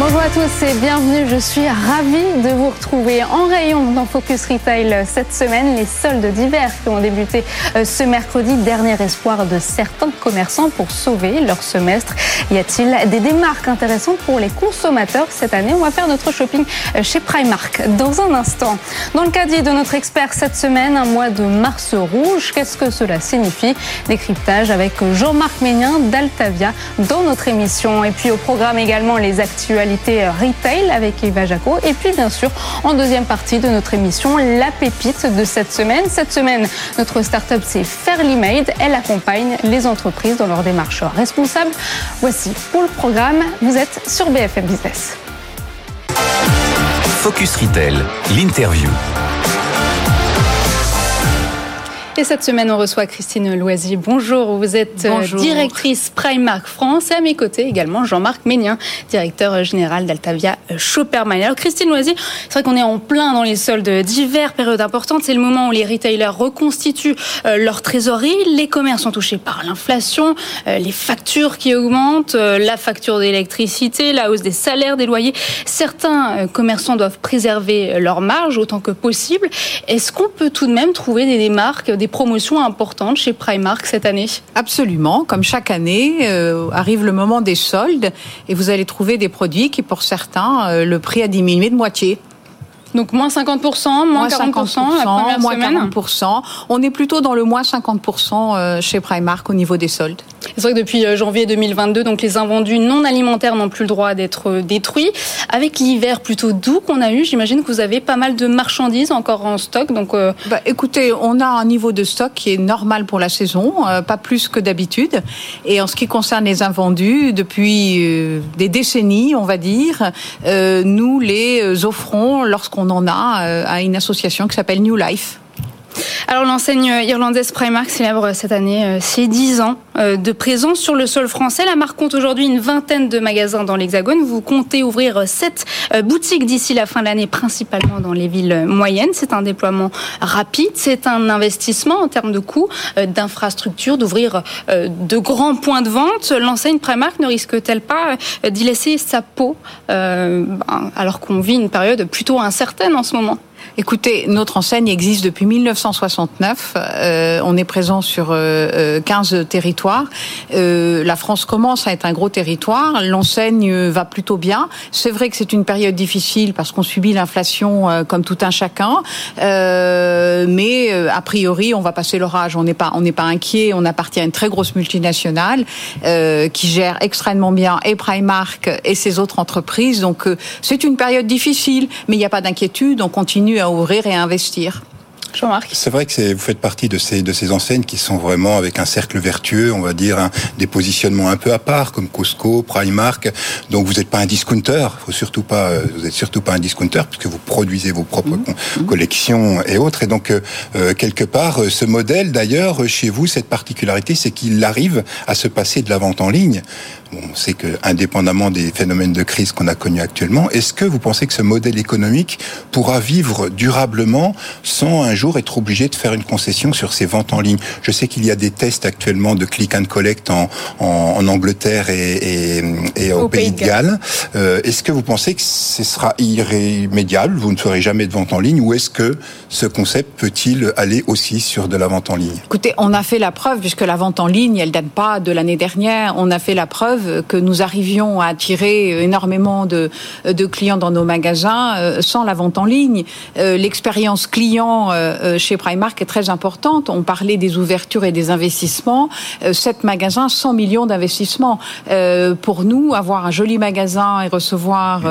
Bonjour à tous et bienvenue. Je suis ravie de vous retrouver en rayon dans Focus Retail cette semaine. Les soldes d'hiver qui ont débuté euh, ce mercredi, dernier espoir de certains commerçants pour sauver leur semestre. Y a-t-il des démarques intéressantes pour les consommateurs cette année? On va faire notre shopping euh, chez Primark dans un instant. Dans le caddie de notre expert cette semaine, un mois de mars rouge. Qu'est-ce que cela signifie? Décryptage avec Jean-Marc Ménien d'Altavia dans notre émission. Et puis au programme également les actuels retail avec Eva Jaco. Et puis, bien sûr, en deuxième partie de notre émission, la pépite de cette semaine. Cette semaine, notre start-up, c'est Fairly Made. Elle accompagne les entreprises dans leur démarche responsable. Voici pour le programme. Vous êtes sur BFM Business. Focus Retail, l'interview. Et cette semaine, on reçoit Christine Loisy. Bonjour, vous êtes euh, directrice Primark France et à mes côtés également Jean-Marc Ménien, directeur général d'Altavia Shoppermine. Alors Christine Loisy, c'est vrai qu'on est en plein dans les soldes d'hiver, période importante. C'est le moment où les retailers reconstituent euh, leur trésorerie. Les commerces sont touchés par l'inflation, euh, les factures qui augmentent, la facture d'électricité, la hausse des salaires, des loyers. Certains commerçants doivent préserver leur marge autant que possible. Est-ce qu'on peut tout de même trouver des démarques, des promotions importantes chez Primark cette année Absolument. Comme chaque année, euh, arrive le moment des soldes et vous allez trouver des produits qui, pour certains, euh, le prix a diminué de moitié. Donc moins 50%, moins, 40%, la première moins 40%. On est plutôt dans le moins 50% euh, chez Primark au niveau des soldes. C'est vrai que depuis euh, janvier 2022, donc les invendus non alimentaires n'ont plus le droit d'être euh, détruits. Avec l'hiver plutôt doux qu'on a eu, j'imagine que vous avez pas mal de marchandises encore en stock. Donc, bah, écoutez, on a un niveau de stock qui est normal pour la saison, pas plus que d'habitude. Et en ce qui concerne les invendus, depuis des décennies, on va dire, nous les offrons lorsqu'on on en a euh, à une association qui s'appelle New Life. Alors l'enseigne irlandaise Primark célèbre cette année euh, ses 10 ans euh, de présence sur le sol français. La marque compte aujourd'hui une vingtaine de magasins dans l'Hexagone. Vous comptez ouvrir 7 boutiques d'ici la fin de l'année, principalement dans les villes moyennes. C'est un déploiement rapide, c'est un investissement en termes de coûts, d'infrastructures, d'ouvrir de grands points de vente. L'enseigne Primark ne risque-t-elle pas d'y laisser sa peau ben, alors qu'on vit une période plutôt incertaine en ce moment? Écoutez, notre enseigne existe depuis 1969. Euh, on est présent sur 15 euh, euh, territoires. la France commence à être un gros territoire. L'enseigne va plutôt bien. C'est vrai que c'est une période difficile parce qu'on subit l'inflation comme tout un chacun. mais a priori, on va passer l'orage. On n'est pas, on n'est pas inquiet. On appartient à une très grosse multinationale qui gère extrêmement bien et Primark et ses autres entreprises. Donc c'est une période difficile, mais il n'y a pas d'inquiétude. On continue ouvrir et à investir. Jean-Marc. C'est vrai que vous faites partie de ces, de ces enseignes qui sont vraiment avec un cercle vertueux, on va dire, des positionnements un peu à part, comme Costco, Primark. Donc vous n'êtes pas un discounter, faut surtout pas, euh, vous êtes surtout pas un discounter puisque vous produisez vos propres mmh. Mmh. collections et autres. Et donc euh, euh, quelque part, ce modèle, d'ailleurs, chez vous, cette particularité, c'est qu'il arrive à se passer de la vente en ligne on sait que, indépendamment des phénomènes de crise qu'on a connus actuellement, est-ce que vous pensez que ce modèle économique pourra vivre durablement sans un jour être obligé de faire une concession sur ses ventes en ligne? Je sais qu'il y a des tests actuellement de click and collect en, Angleterre et, au, Pays, de Galles. Euh, est-ce que vous pensez que ce sera irrémédiable Vous ne ferez jamais de vente en ligne ou est-ce que ce concept peut-il aller aussi sur de la vente en ligne? Écoutez, on a fait la preuve, puisque la vente en ligne, elle date pas de l'année dernière, on a fait la preuve que nous arrivions à attirer énormément de, de clients dans nos magasins euh, sans la vente en ligne. Euh, l'expérience client euh, chez Primark est très importante. On parlait des ouvertures et des investissements. Sept magasins, 100 millions d'investissements. Pour nous, avoir un joli magasin et recevoir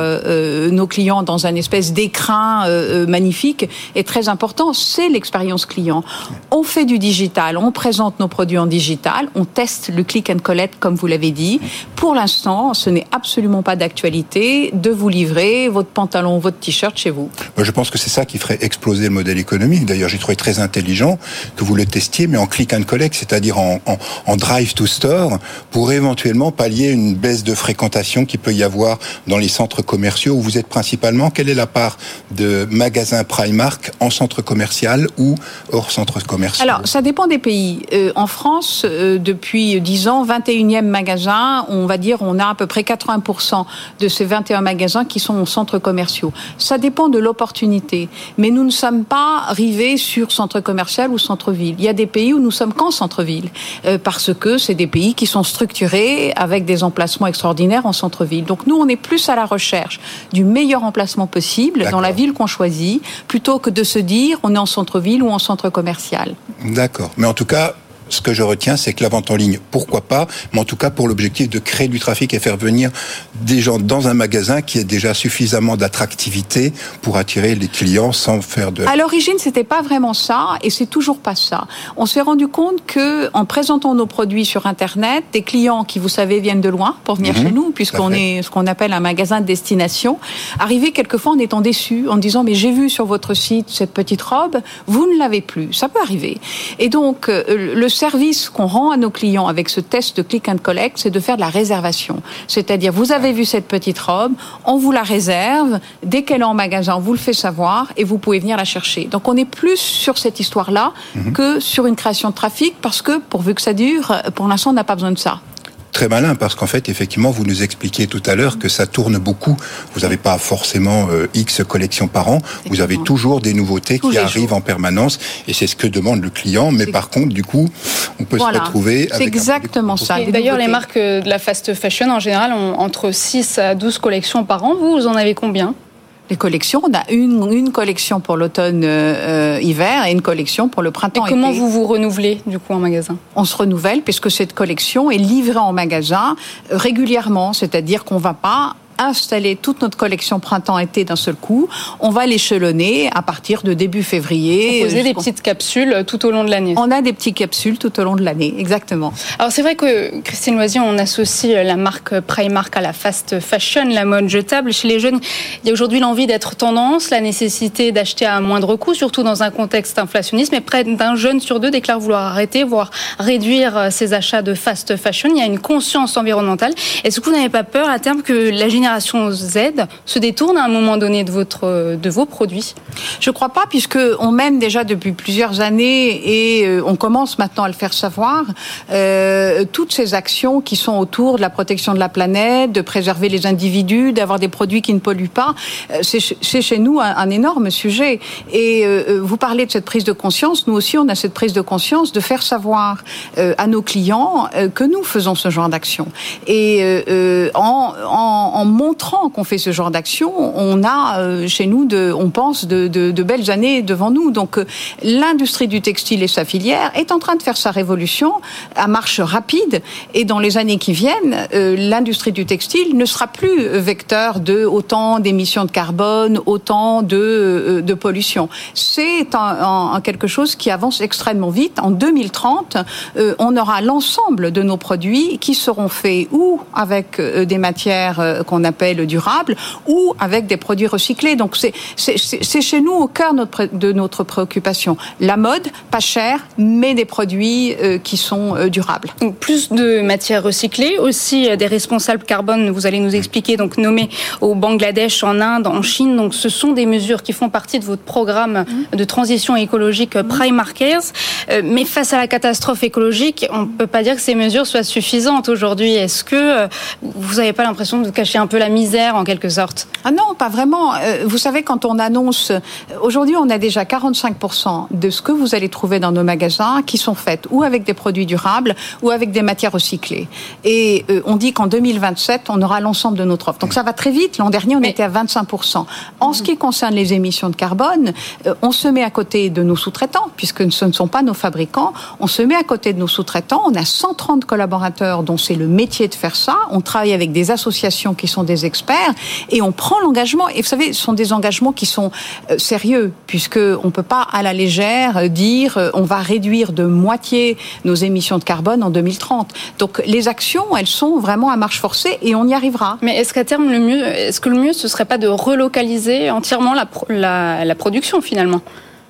nos clients dans un espèce d'écrin magnifique est très important. C'est l'expérience client. On fait du digital, on présente nos produits en digital, on teste le click and collect comme vous l'avez dit. Pour l'instant, ce n'est absolument pas d'actualité de vous livrer votre pantalon, votre t-shirt chez vous. Je pense que c'est ça qui ferait exploser le modèle économique. D'ailleurs, j'ai trouvé très intelligent que vous le testiez, mais en click and collect, c'est-à-dire en, en, drive to store, pour éventuellement pallier une baisse de fréquentation qui peut y avoir dans les centres commerciaux où vous êtes principalement. Quelle est la part de magasins Primark en centre commercial ou hors centre commercial? Alors, ça dépend des pays. Euh, en France, euh, depuis 10 ans, 21e magasin, on va dire, on a à peu près 80% de ces 21 magasins qui sont en centres commerciaux. Ça dépend de l'opportunité. Mais nous ne sommes pas rivés sur centre commercial ou centre-ville. Il y a des pays où nous sommes qu'en centre-ville. Euh, parce que c'est des pays qui sont structurés avec des emplacements extraordinaires en centre-ville. Donc nous, on est plus à la recherche du meilleur emplacement possible dans la ville qu'on choisit, plutôt que de se dire on est en centre-ville ou en centre commercial. D'accord. Mais en tout cas, ce que je retiens, c'est que la vente en ligne, pourquoi pas, mais en tout cas pour l'objectif de créer du trafic et faire venir des gens dans un magasin qui ait déjà suffisamment d'attractivité pour attirer les clients sans faire de. À l'origine, c'était pas vraiment ça, et c'est toujours pas ça. On s'est rendu compte que, en présentant nos produits sur Internet, des clients qui, vous savez, viennent de loin pour venir mhm. chez nous, puisqu'on est ce qu'on appelle un magasin de destination, arrivaient quelquefois en étant déçus, en disant mais j'ai vu sur votre site cette petite robe, vous ne l'avez plus. Ça peut arriver. Et donc euh, le service qu'on rend à nos clients avec ce test de click and collect, c'est de faire de la réservation. C'est-à-dire, vous avez vu cette petite robe, on vous la réserve, dès qu'elle est en magasin, on vous le fait savoir et vous pouvez venir la chercher. Donc on est plus sur cette histoire-là mhm. que sur une création de trafic parce que, pourvu que ça dure, pour l'instant, on n'a pas besoin de ça très malin parce qu'en fait, effectivement, vous nous expliquiez tout à l'heure que ça tourne beaucoup. Vous n'avez pas forcément euh, X collections par an. Vous avez toujours des nouveautés qui arrivent en permanence et c'est ce que demande le client. Mais par contre, du coup, on peut se retrouver C'est exactement ça. D'ailleurs, les marques de la fast fashion en général ont entre 6 à 12 collections par an. Vous, vous en avez combien? Les collections. On a une, une collection pour l'automne-hiver euh, et une collection pour le printemps. Et comment vous vous renouvelez du coup en magasin? On se renouvelle puisque cette collection est livrée en magasin régulièrement, c'est-à-dire qu'on ne va pas installer toute notre collection printemps-été d'un seul coup. On va l'échelonner à partir de début février. Proposer des petites capsules tout au long de l'année. On a des petites capsules tout au long de l'année, exactement. Alors c'est vrai que Christine Loisier, on associe la marque Primark à la fast fashion, la mode jetable. Chez les jeunes, il y a aujourd'hui l'envie d'être tendance, la nécessité d'acheter à moindre coût, surtout dans un contexte inflationniste. Mais près d'un jeune sur deux déclare vouloir arrêter, voire réduire ses achats de fast fashion. Il y a une conscience environnementale. Est-ce que vous n'avez pas peur à terme que la génération génération Z se détourne à un moment donné de, votre, de vos produits? Je ne crois pas, puisque on mène déjà depuis plusieurs années et euh, on commence maintenant à le faire savoir, euh, toutes ces actions qui sont autour de la protection de la planète, de préserver les individus, d'avoir des produits qui ne polluent pas, euh, c'est chez nous un, énorme sujet. Et vous parlez de cette prise de conscience, nous aussi on a cette prise de conscience de faire savoir à nos clients que nous faisons ce genre d'action. Et en montrant qu'on fait ce genre d'action, on a euh, chez nous, de, on pense, de, belles années devant nous. Donc euh, l'industrie du textile et sa filière est en train de faire sa révolution à marche rapide. Et dans les années qui viennent, euh, l'industrie du textile ne sera plus vecteur de autant d'émissions de carbone, autant de, pollution. C'est quelque chose qui avance extrêmement vite. En 2030, on aura l'ensemble de nos produits qui seront faits ou avec des matières qu'on appelle durable, ou avec des produits recyclés. Donc c'est chez nous au cœur de notre préoccupation. La mode, pas cher, mais des produits euh, qui sont euh, durables. Donc plus de matières recyclées, aussi euh, des responsables carbone, vous allez nous expliquer, donc nommés au Bangladesh, en Inde, en Chine. Donc ce sont des mesures qui font partie de votre programme de transition écologique Primarkers. Mais face à la catastrophe écologique, on ne peut pas dire que ces mesures soient suffisantes aujourd'hui. Est-ce que vous n'avez pas l'impression de cacher un peu la misère en quelque sorte Ah non, pas vraiment. Euh, vous savez, quand on annonce, euh, aujourd'hui on a déjà 45% de ce que vous allez trouver dans nos magasins qui sont faites ou avec des produits durables ou avec des matières recyclées. Et euh, on dit qu'en 2027, on aura l'ensemble de notre offre. Donc ça va très vite. L'an dernier, on était à 25%. En ce qui concerne les émissions de carbone, on se met à côté de nos sous-traitants, puisque ce ne sont pas nos fabricants. On se met à côté de nos sous-traitants. On a 130 collaborateurs dont c'est le métier de faire ça. On travaille avec des associations qui sont sont des experts, et on prend l'engagement. Et vous savez, ce sont des engagements qui sont euh, sérieux, puisque on peut pas à la légère dire euh, on va réduire de moitié nos émissions de carbone en 2030. Donc les actions, elles sont vraiment à marche forcée et on y arrivera. Mais est-ce qu'à terme, le mieux, est-ce que le mieux, ce serait pas de relocaliser entièrement la, la, la production finalement?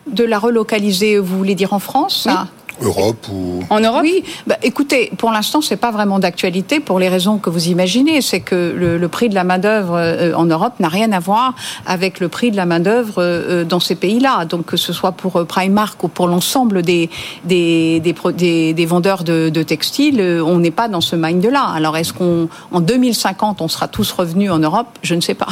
De la relocaliser, vous voulez dire en France Europe ou en Europe? Oui. Bah, écoutez, pour l'instant, c'est pas vraiment d'actualité pour les raisons que vous imaginez. C'est que le, prix de la main d'œuvre euh, en Europe n'a rien à voir avec le prix de la main d'œuvre euh, dans ces pays-là. Donc que ce soit pour euh, Primark ou pour l'ensemble des des, des, des, vendeurs de, de textiles, on n'est pas dans ce mind-là. Alors est-ce qu'on en 2050 on sera tous revenus en Europe? Je ne sais pas.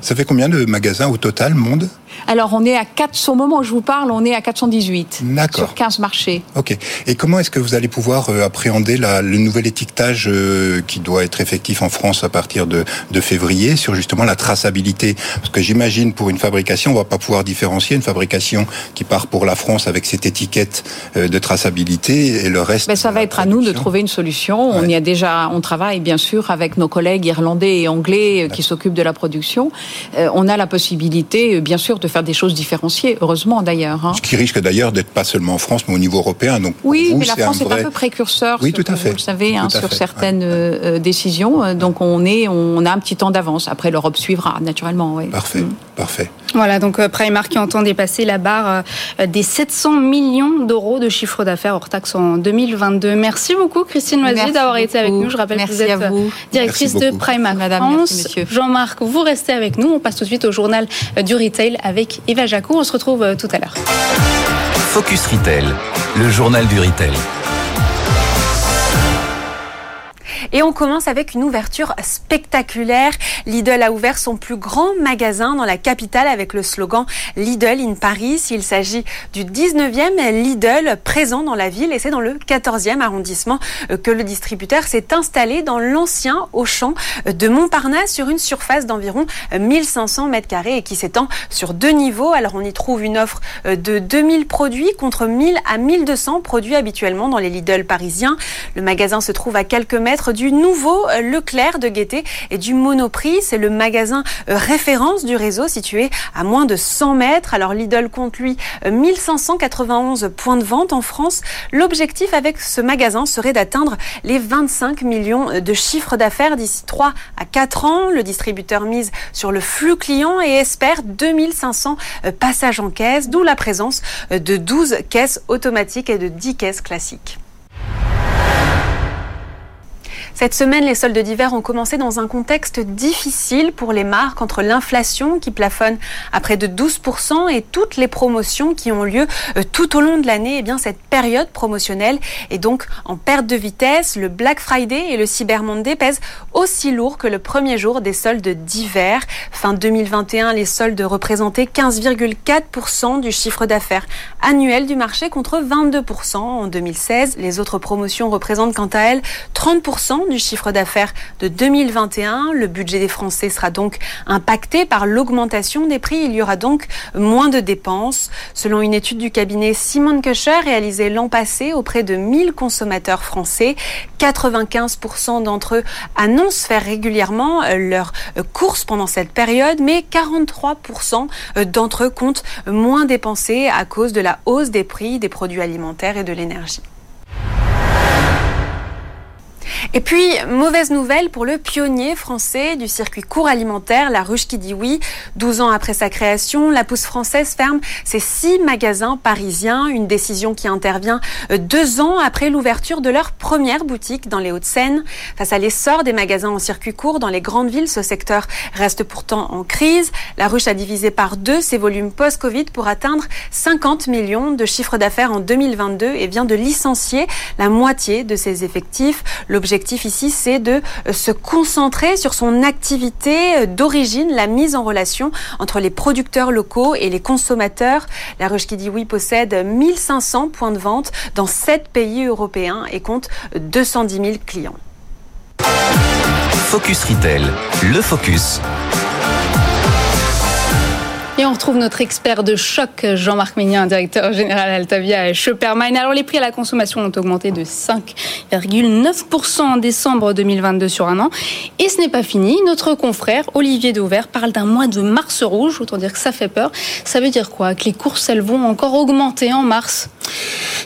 Ça fait combien de magasins au total, monde? Alors, on est à 4, au moment où je vous parle, on est à 418 sur 15 marchés. Ok. Et comment est-ce que vous allez pouvoir euh, appréhender la, le nouvel étiquetage euh, qui doit être effectif en France à partir de, de février sur justement la traçabilité? Parce que j'imagine pour une fabrication, on va pas pouvoir différencier une fabrication qui part pour la France avec cette étiquette euh, de traçabilité et le reste. Mais ça va être à nous de trouver une solution. On y a déjà, on travaille bien sûr avec nos collègues irlandais et anglais qui s'occupent de la production. on a la possibilité, bien sûr, de faire des choses différenciées, heureusement d'ailleurs. Hein. Ce qui risque d'ailleurs d'être pas seulement en France, mais au niveau européen. Donc oui, mais la France est un, peu précurseur, oui, tout à fait. vous le savez, hein, sur certaines euh, décisions. Donc on est, on a un petit temps d'avance. Après, l'Europe suivra naturellement. Oui. Parfait, mm. Parfait. Voilà, donc euh, Primark qui entend dépasser la barre euh, des 700 millions d'euros de chiffre d'affaires hors taxe en 2022. Merci beaucoup Christine Loisy d'avoir été avec nous. Je rappelle que vous êtes directrice de Primark Madame, France. Jean-Marc, vous restez avec nous. On passe tout de suite au journal du retail avec Eva Jacou. On se retrouve euh, tout à l'heure. Focus Retail, le journal du retail. Et on commence avec une ouverture spectaculaire. Lidl a ouvert son plus grand magasin dans la capitale avec le slogan Lidl in Paris. Il s'agit du 19e Lidl présent dans la ville et c'est dans le 14e arrondissement que le distributeur s'est installé dans l'ancien Auchan de Montparnasse sur une surface d'environ 1500 mètres carrés et qui s'étend sur deux niveaux. Alors on y trouve une offre de 2000 produits contre 1000 à 1200 produits habituellement dans les Lidl parisiens. Le magasin se trouve à quelques mètres du nouveau euh, Leclerc de Gaieté et du Monoprix. C'est le magasin euh, référence du réseau situé à moins de 100 mètres. Alors Lidl compte lui 1591 euh, points de vente en France. L'objectif avec ce magasin serait d'atteindre les 25 millions de chiffres d'affaires d'ici 3 à 4 ans. Le distributeur mise sur le flux client et espère 2500 passages en caisse, d'où la présence de 12 caisses automatiques et de 10 caisses classiques. Cette semaine, les soldes d'hiver ont commencé dans un contexte difficile pour les marques entre l'inflation qui plafonne à près de 12% et toutes les promotions qui ont lieu euh, tout au long de l'année. Eh bien, cette période promotionnelle est donc en perte de vitesse. Le Black Friday et le Cyber Monday pèsent aussi lourd que le premier jour des soldes d'hiver. Fin 2021, les soldes représentaient 15,4% du chiffre d'affaires annuel du marché contre 22% en 2016. Les autres promotions représentent quant à elles 30% du chiffre d'affaires de 2021. Le budget des Français sera donc impacté par l'augmentation des prix. Il y aura donc moins de dépenses. Selon une étude du cabinet Simon Kucher réalisée l'an passé auprès de 1000 consommateurs français, 95% d'entre eux annoncent faire régulièrement euh, leurs euh, courses pendant cette période, mais 43% euh, d'entre eux comptent moins dépenser à cause de la hausse des prix des produits alimentaires et de l'énergie. Et puis, mauvaise nouvelle pour le pionnier français du circuit court alimentaire, La Ruche qui dit oui. 12 ans après sa création, la pousse française ferme ses six magasins parisiens, une décision qui intervient euh, deux ans après l'ouverture de leur première boutique dans les Hauts-de-Seine. Face à l'essor des magasins en circuit court dans les grandes villes, ce secteur reste pourtant en crise. La Ruche a divisé par deux ses volumes post-Covid pour atteindre 50 millions de chiffres d'affaires en 2022 et vient de licencier la moitié de ses effectifs. L'objectif ici, c'est de euh, se concentrer sur son activité euh, d'origine, la mise en relation entre les producteurs locaux et les consommateurs. La Ruche qui dit oui possède 1500 points de vente dans 7 pays européens et compte 210 000 clients. Focus Retail, le focus On retrouve notre expert de choc, Jean-Marc Mignon, directeur général Altavia Shoppermine. Alors les prix à la consommation ont augmenté de 5,9% en décembre 2022 sur un an. Et ce n'est pas fini. Notre confrère Olivier Dauvert parle d'un mois de mars rouge. Autant dire que ça fait peur. Ça veut dire quoi? Que les courses, elles vont encore augmenter en mars?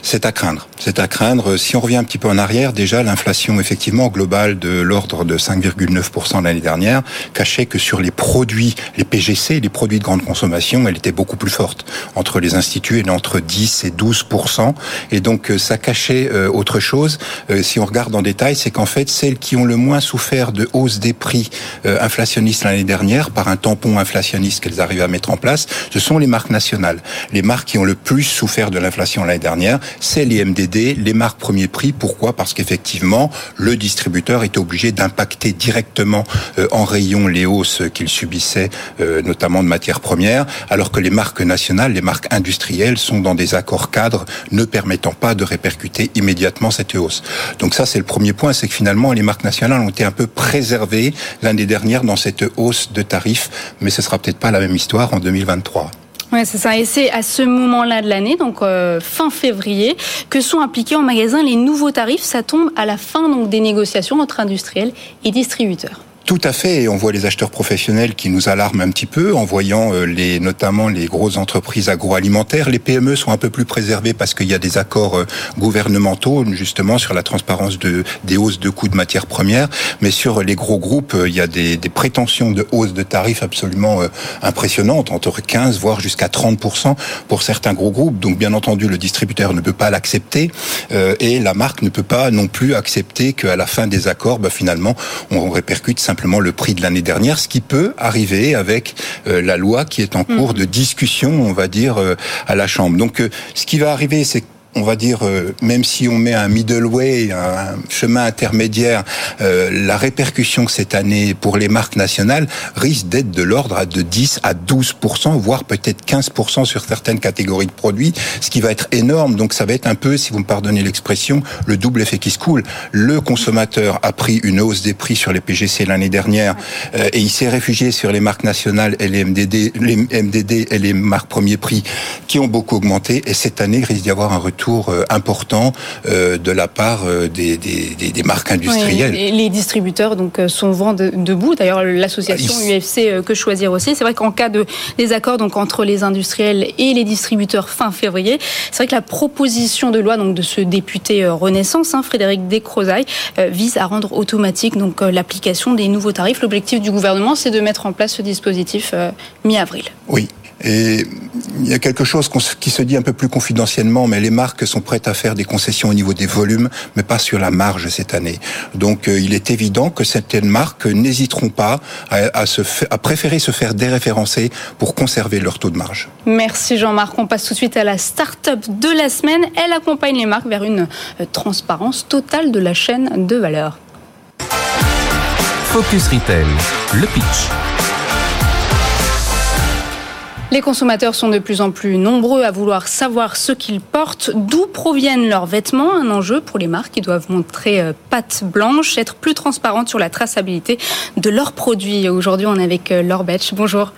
C'est à craindre. C'est à craindre. Si on revient un petit peu en arrière, déjà l'inflation effectivement globale de l'ordre de 5,9% l'année dernière cachait que sur les produits, les PGC, les produits de grande consommation, elle était beaucoup plus forte. Entre les instituts, elle est entre 10 et 12%. Et donc euh, ça cachait euh, autre chose. Euh, si on regarde en détail, c'est qu'en fait celles qui ont le moins souffert de hausse des prix inflationnistes l'année dernière par un tampon inflationniste qu'elles arrivent à mettre en place, ce sont les marques nationales. Les marques qui ont le plus souffert de l'inflation l'année dernière, c'est les Les marques premier prix. Pourquoi? Parce qu'effectivement, le distributeur est obligé d'impacter directement euh, en rayon les hausses qu'il subissait, euh, notamment de matières premières, alors que les marques nationales, les marques industrielles sont dans des accords cadres ne permettant pas de répercuter immédiatement cette hausse. Donc ça, c'est le premier point, c'est que finalement, les marques nationales ont été un peu préservées l'année dernière dans cette hausse de tarifs, mais ce sera peut-être pas la même histoire en 2023. Oui, c'est ça. Et c'est à ce moment-là de l'année, donc euh, fin février, que sont appliqués en magasin les nouveaux tarifs. Ça tombe à la fin donc des négociations entre industriels et distributeurs. Tout à fait, et on voit les acheteurs professionnels qui nous alarment un petit peu en voyant euh, les, notamment les grosses entreprises agroalimentaires. Les PME sont un peu plus préservées parce qu'il y a des accords euh, gouvernementaux justement sur la transparence de, des hausses de coûts de matières premières, mais sur les gros groupes, euh, il y a des, des prétentions de hausse de tarifs absolument impressionnantes, entre 15 voire jusqu'à 30 pour certains gros groupes. Donc bien entendu, le distributeur ne peut pas l'accepter et la marque ne peut pas non plus accepter qu'à la fin des accords, bah, finalement, on répercute simplement simplement le prix de l'année dernière, ce qui peut arriver avec euh, la loi qui est en cours mm. de discussion, on va dire, euh, à la Chambre. Donc, euh, ce qui va arriver, c'est on va dire, euh, même si on met un middle way, un chemin intermédiaire, euh, la répercussion cette année pour les marques nationales risque d'être de l'ordre de 10 à 12% voire peut-être 15% sur certaines catégories de produits, ce qui va être énorme. Donc ça va être un peu, si vous me pardonnez l'expression, le double effet qui se coule. Le consommateur a pris une hausse des prix sur les PGC l'année dernière euh, et il s'est réfugié sur les marques nationales et les MDD, les MDD et les marques premier prix qui ont beaucoup augmenté. Et cette année, risque d'y avoir un retour euh, important euh, de la part euh, des, marques industrielles. les distributeurs donc sont vent debout. D'ailleurs, l'association UFC que choisir aussi. C'est vrai qu'en cas de désaccord donc entre les industriels et les distributeurs fin février, c'est vrai que la proposition de loi donc de ce député Renaissance, hein, Frédéric Descrozaille, vise à rendre automatique donc l'application des nouveaux tarifs. L'objectif du gouvernement, c'est de mettre en place ce dispositif mi-avril. Oui, et il y a quelque chose qui se dit un peu plus confidentiellement, mais les marques sont prêtes à faire des concessions au niveau des volumes, mais pas sur la marge cette année. Donc euh, il est évident que certaines marques n'hésiteront pas à, se à préférer se faire déréférencer pour conserver leur taux de marge. Merci Jean-Marc. On passe tout de suite à la start-up de la semaine. Elle accompagne les marques vers une euh, transparence totale de la chaîne de valeur. Focus Retail, le pitch. Les consommateurs sont de plus en plus nombreux à vouloir savoir ce qu'ils portent, d'où proviennent leurs vêtements, un enjeu pour les marques qui doivent montrer euh, patte blanche, être plus transparentes sur la traçabilité de leurs produits. Aujourd'hui, on est avec euh, Laure Betch. Bonjour.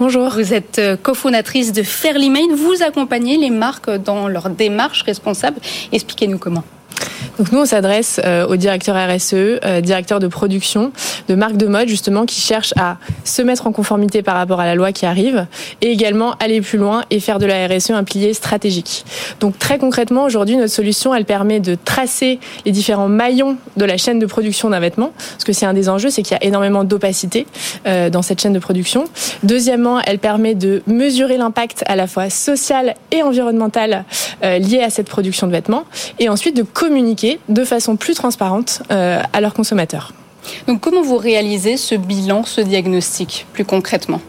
Bonjour. Vous êtes euh, cofondatrice de Fairly Made. Vous accompagnez les marques dans leur démarche responsable. Expliquez-nous comment. Donc nous, on s'adresse euh, aux directeurs RSE, euh, directeurs de production, de marques de mode justement, qui cherchent à se mettre en conformité par rapport à la loi qui arrive, et également aller plus loin et faire de la RSE un pilier stratégique. Donc très concrètement, aujourd'hui, notre solution, elle permet de tracer les différents maillons de la chaîne de production d'un vêtement, parce que c'est un des enjeux, c'est qu'il y a énormément d'opacité euh, dans cette chaîne de production. Deuxièmement, elle permet de mesurer l'impact à la fois social et environnemental lié à cette production de vêtements, et ensuite de communiquer de façon plus transparente euh, à leurs consommateurs. Donc comment vous réalisez ce bilan, ce diagnostic plus concrètement?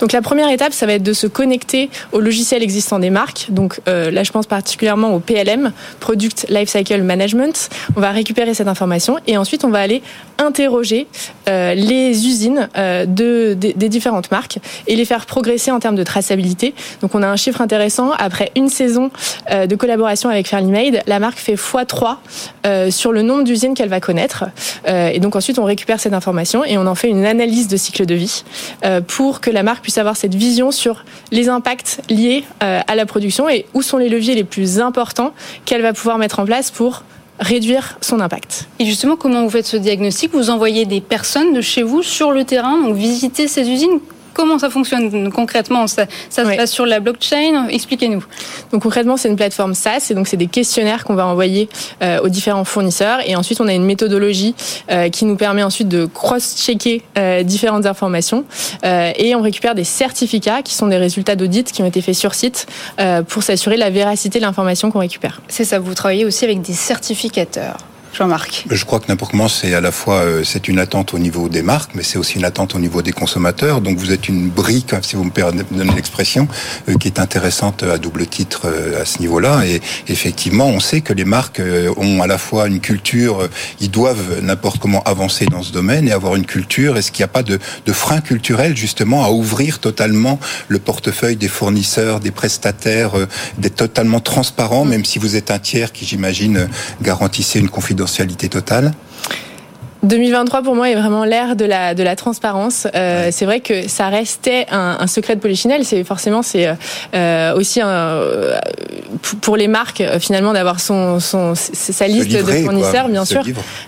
Donc la première étape, ça va être de se connecter au logiciel existant des marques. Donc euh, là, je pense particulièrement au PLM, Product Lifecycle Management. On va récupérer cette information et ensuite on va aller interroger les usines de, des différentes marques et les faire progresser en termes de traçabilité. Donc on a un chiffre intéressant. Après une saison de collaboration avec Fairly Made, la marque fait x3 sur le nombre d'usines qu'elle va connaître. et donc ensuite on récupère cette information et on en fait une analyse de cycle de vie pour que la puisse avoir cette vision sur les impacts liés à la production et où sont les leviers les plus importants qu'elle va pouvoir mettre en place pour réduire son impact. Et justement, comment vous faites ce diagnostic? Vous envoyez des personnes de chez vous sur le terrain, donc visiter ces usines? Comment ça fonctionne concrètement Ça, ça se passe sur la blockchain Expliquez-nous. Donc concrètement, c'est une plateforme SaaS et donc c'est des questionnaires qu'on va envoyer euh, aux différents fournisseurs et ensuite on a une méthodologie euh, qui nous permet ensuite de cross-checker euh, différentes informations et on récupère des certificats qui sont des résultats d'audit qui ont été faits sur site pour s'assurer la véracité de l'information qu'on récupère. C'est ça, vous travaillez aussi avec des certificateurs. Jean-Marc Je crois que n'importe comment, c'est à la fois euh, c'est une attente au niveau des marques, mais c'est aussi une attente au niveau des consommateurs. Donc vous êtes une brique, si vous me permettez l'expression, euh, qui est intéressante à double titre euh, à ce niveau-là. Et effectivement, on sait que les marques ont à la fois une culture, ils doivent n'importe comment avancer dans ce domaine et avoir une culture. Est-ce qu'il n'y a pas de, de frein culturel justement à ouvrir totalement le portefeuille des fournisseurs, des prestataires, d'être totalement transparent, même si vous êtes un tiers qui, j'imagine, garantissait une confidentialité totale 2023 pour moi est vraiment l'ère de la de la transparence. Euh, c'est vrai que ça restait un, un secret de Polichinelle. C'est forcément c'est euh, aussi un, euh, pour les marques euh, finalement d'avoir son, son sa liste de fournisseurs bien sûr.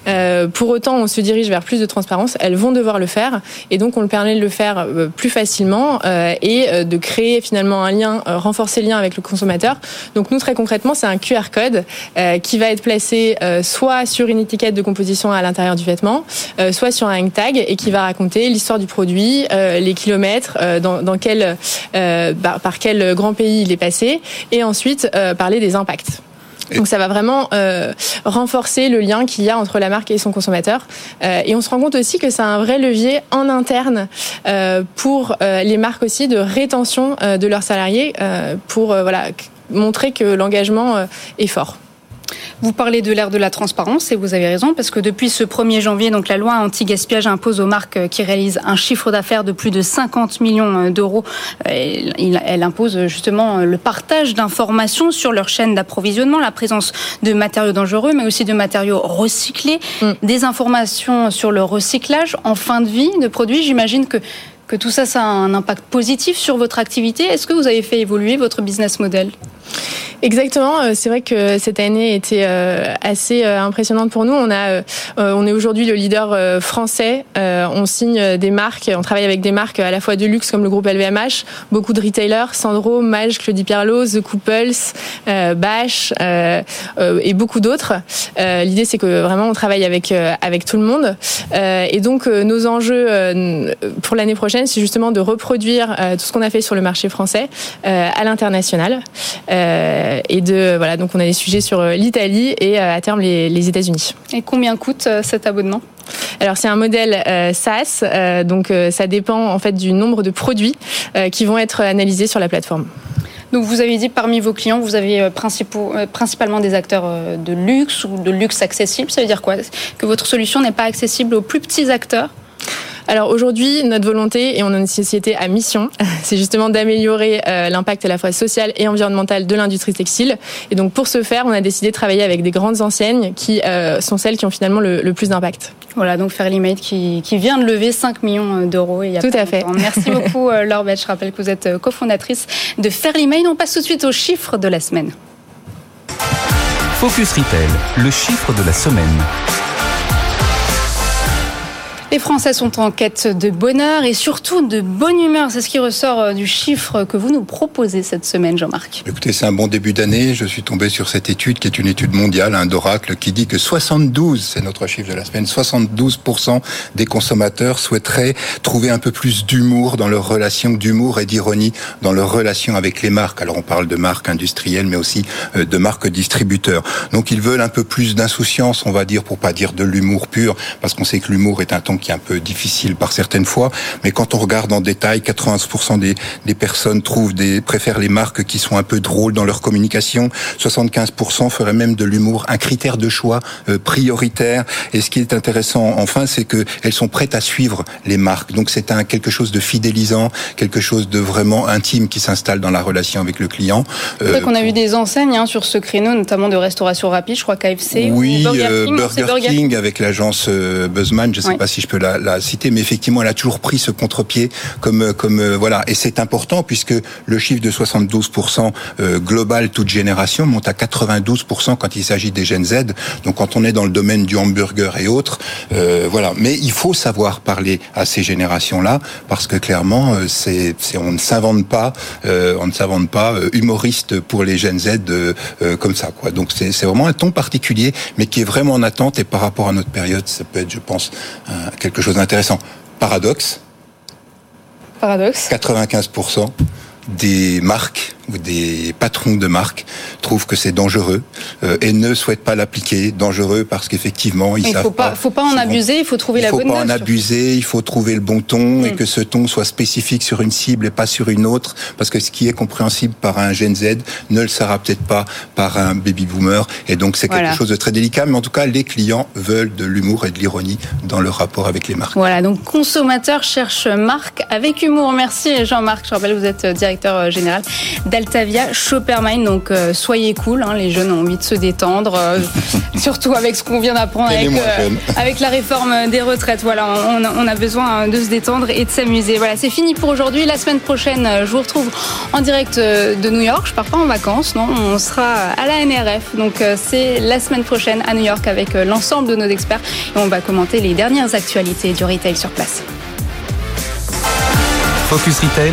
Euh, pour autant on se dirige vers plus de transparence. Elles vont devoir le faire et donc on le permet de le faire plus facilement et de créer finalement un lien, renforcer le lien avec le consommateur. Donc nous très concrètement c'est un QR code qui va être placé soit sur une étiquette de composition à l'intérieur du vêtement euh, soit sur un hang tag et qui va raconter l'histoire du produit, euh, les kilomètres, euh, dans, dans, quel, par, par, quel grand pays il est passé, et ensuite parler des impacts. Donc ça va vraiment euh, renforcer le lien qu'il y a entre la marque et son consommateur. Euh, et on se rend compte aussi que c'est un vrai levier en interne euh, pour les marques aussi de rétention de leurs salariés pour voilà montrer que l'engagement est fort. Vous parlez de l'ère de la transparence et vous avez raison parce que depuis ce 1er janvier, donc la loi anti-gaspillage impose aux marques euh, qui réalisent un chiffre d'affaires de plus de 50 millions euh, d'euros, euh, elle impose justement le partage d'informations sur leur chaîne d'approvisionnement, la présence de matériaux dangereux, mais aussi de matériaux recyclés, mm. des informations sur le recyclage en fin de vie de produits. J'imagine que que tout ça, ça a un impact positif sur votre activité. Est-ce que vous avez fait évoluer votre business model? Exactement. Euh, c'est vrai que cette année était euh, assez euh, impressionnante pour nous. On a, on est aujourd'hui le leader français. On signe des marques, on travaille avec des marques à la fois de luxe comme le groupe LVMH, beaucoup de retailers, Sandro, Mage, Claudie Pierlot, The Couples, Bash et beaucoup d'autres. L'idée c'est que vraiment on travaille avec avec tout le monde. Et donc nos enjeux pour l'année prochaine, c'est justement de reproduire tout ce qu'on a fait sur le marché français à l'international. Euh, et de voilà, donc on a des sujets sur euh, l'Italie et euh, à terme les, les États-Unis. Et combien coûte cet abonnement? Alors c'est un modèle SaaS, donc ça dépend en fait du nombre de produits qui vont être analysés sur la plateforme. Donc vous avez dit parmi vos clients, vous avez principalement des acteurs de luxe ou de luxe accessible. Ça veut dire quoi? Que votre solution n'est pas accessible aux plus petits acteurs alors aujourd'hui, notre volonté, et on a une société à mission, c'est justement d'améliorer euh, l'impact à la fois social et environnemental de l'industrie textile. Et donc pour ce faire, on a décidé de travailler avec des grandes enseignes qui euh, sont celles qui ont finalement le, plus d'impact. Voilà, donc Fairly Made qui, qui vient de lever 5 millions d'euros. Tout à fait. Merci beaucoup Laure Beth. Je rappelle que vous êtes cofondatrice de Fairly Made. On passe tout de suite aux chiffres de la semaine. Focus Retail, le chiffre de la semaine. Les Français sont en quête de bonheur et surtout de bonne humeur. C'est ce qui ressort euh, du chiffre que vous nous proposez cette semaine, Jean-Marc. Écoutez, c'est un bon début d'année. Je suis tombé sur cette étude qui est une étude mondiale, un d'Oracle, qui dit que 72, c'est notre chiffre de la semaine, 72% des consommateurs souhaiteraient trouver un peu plus d'humour dans leur relation, d'humour et d'ironie dans leur relation avec les marques. Alors on parle de marques industrielles, mais aussi euh, de marques distributeurs. Donc ils veulent un peu plus d'insouciance, on va dire, pour pas dire de l'humour pur, parce qu'on sait que l'humour est un ton qui est un peu difficile par certaines fois. Mais quand on regarde en détail, 80% des, des personnes trouvent des, préfèrent les marques qui sont un peu drôles dans leur communication. 75% feraient même de l'humour un critère de choix euh, prioritaire. Et ce qui est intéressant, enfin, c'est que elles sont prêtes à suivre les marques. Donc c'est un quelque chose de fidélisant, quelque chose de vraiment intime qui s'installe dans la relation avec le client. Euh, c'est qu'on a vu des enseignes hein, sur ce créneau, notamment de restauration rapide, je crois KFC. Oui, ou Burger euh, King, Burger, King, avec l'agence euh, Buzzman, je ne sais pas si je peux la, la, citer, mais effectivement, elle a toujours pris ce contre-pied comme comme voilà, et c'est important puisque le chiffre de 72% global toute génération monte à 92% quand il s'agit des Gen Z. Donc quand on est dans le domaine du hamburger et autres, voilà. Mais il faut savoir parler à ces générations-là parce que clairement, c'est on ne s'invente pas, on ne s'invente pas humoriste pour les Gen Z comme ça, quoi. Donc c'est vraiment un ton particulier, mais qui est vraiment en attente. Et par rapport à notre période, ça peut être, je pense, quelque chose d'intéressant. Paradoxe. Paradoxe. 95% des marques ou des patrons de marques trouvent que c'est dangereux euh, et ne souhaitent pas l'appliquer. Dangereux parce qu'effectivement, ils il savent faut pas. faut pas en abuser. Il faut trouver la bonne. Il faut pas en abuser. Il faut trouver le bon ton et mm. que ce ton soit spécifique sur une cible et pas sur une autre. Parce que ce qui est compréhensible par un Gen Z ne le sera peut-être pas par un baby boomer. Et donc c'est quelque chose de très délicat. Mais en tout cas, les clients veulent de l'humour et de l'ironie dans leur rapport avec les marques. Voilà. Donc consommateurs cherchent marque avec humour. Merci Jean-Marc. Je rappelle, vous êtes directeur euh, général Altavia Shoppermine. Donc euh, soyez cool, hein, les jeunes ont envie de se détendre, euh, surtout avec ce qu'on vient d'apprendre avec, euh, avec, la réforme des retraites. Voilà, on, on, a besoin de se détendre et de s'amuser. Voilà, c'est fini pour aujourd'hui. La semaine prochaine, je vous retrouve en direct de New York. Je pars pas en vacances, non, on sera à la NRF. Donc c'est la semaine prochaine à New York avec l'ensemble de nos experts et on va commenter les dernières actualités du retail sur place. Focus Retail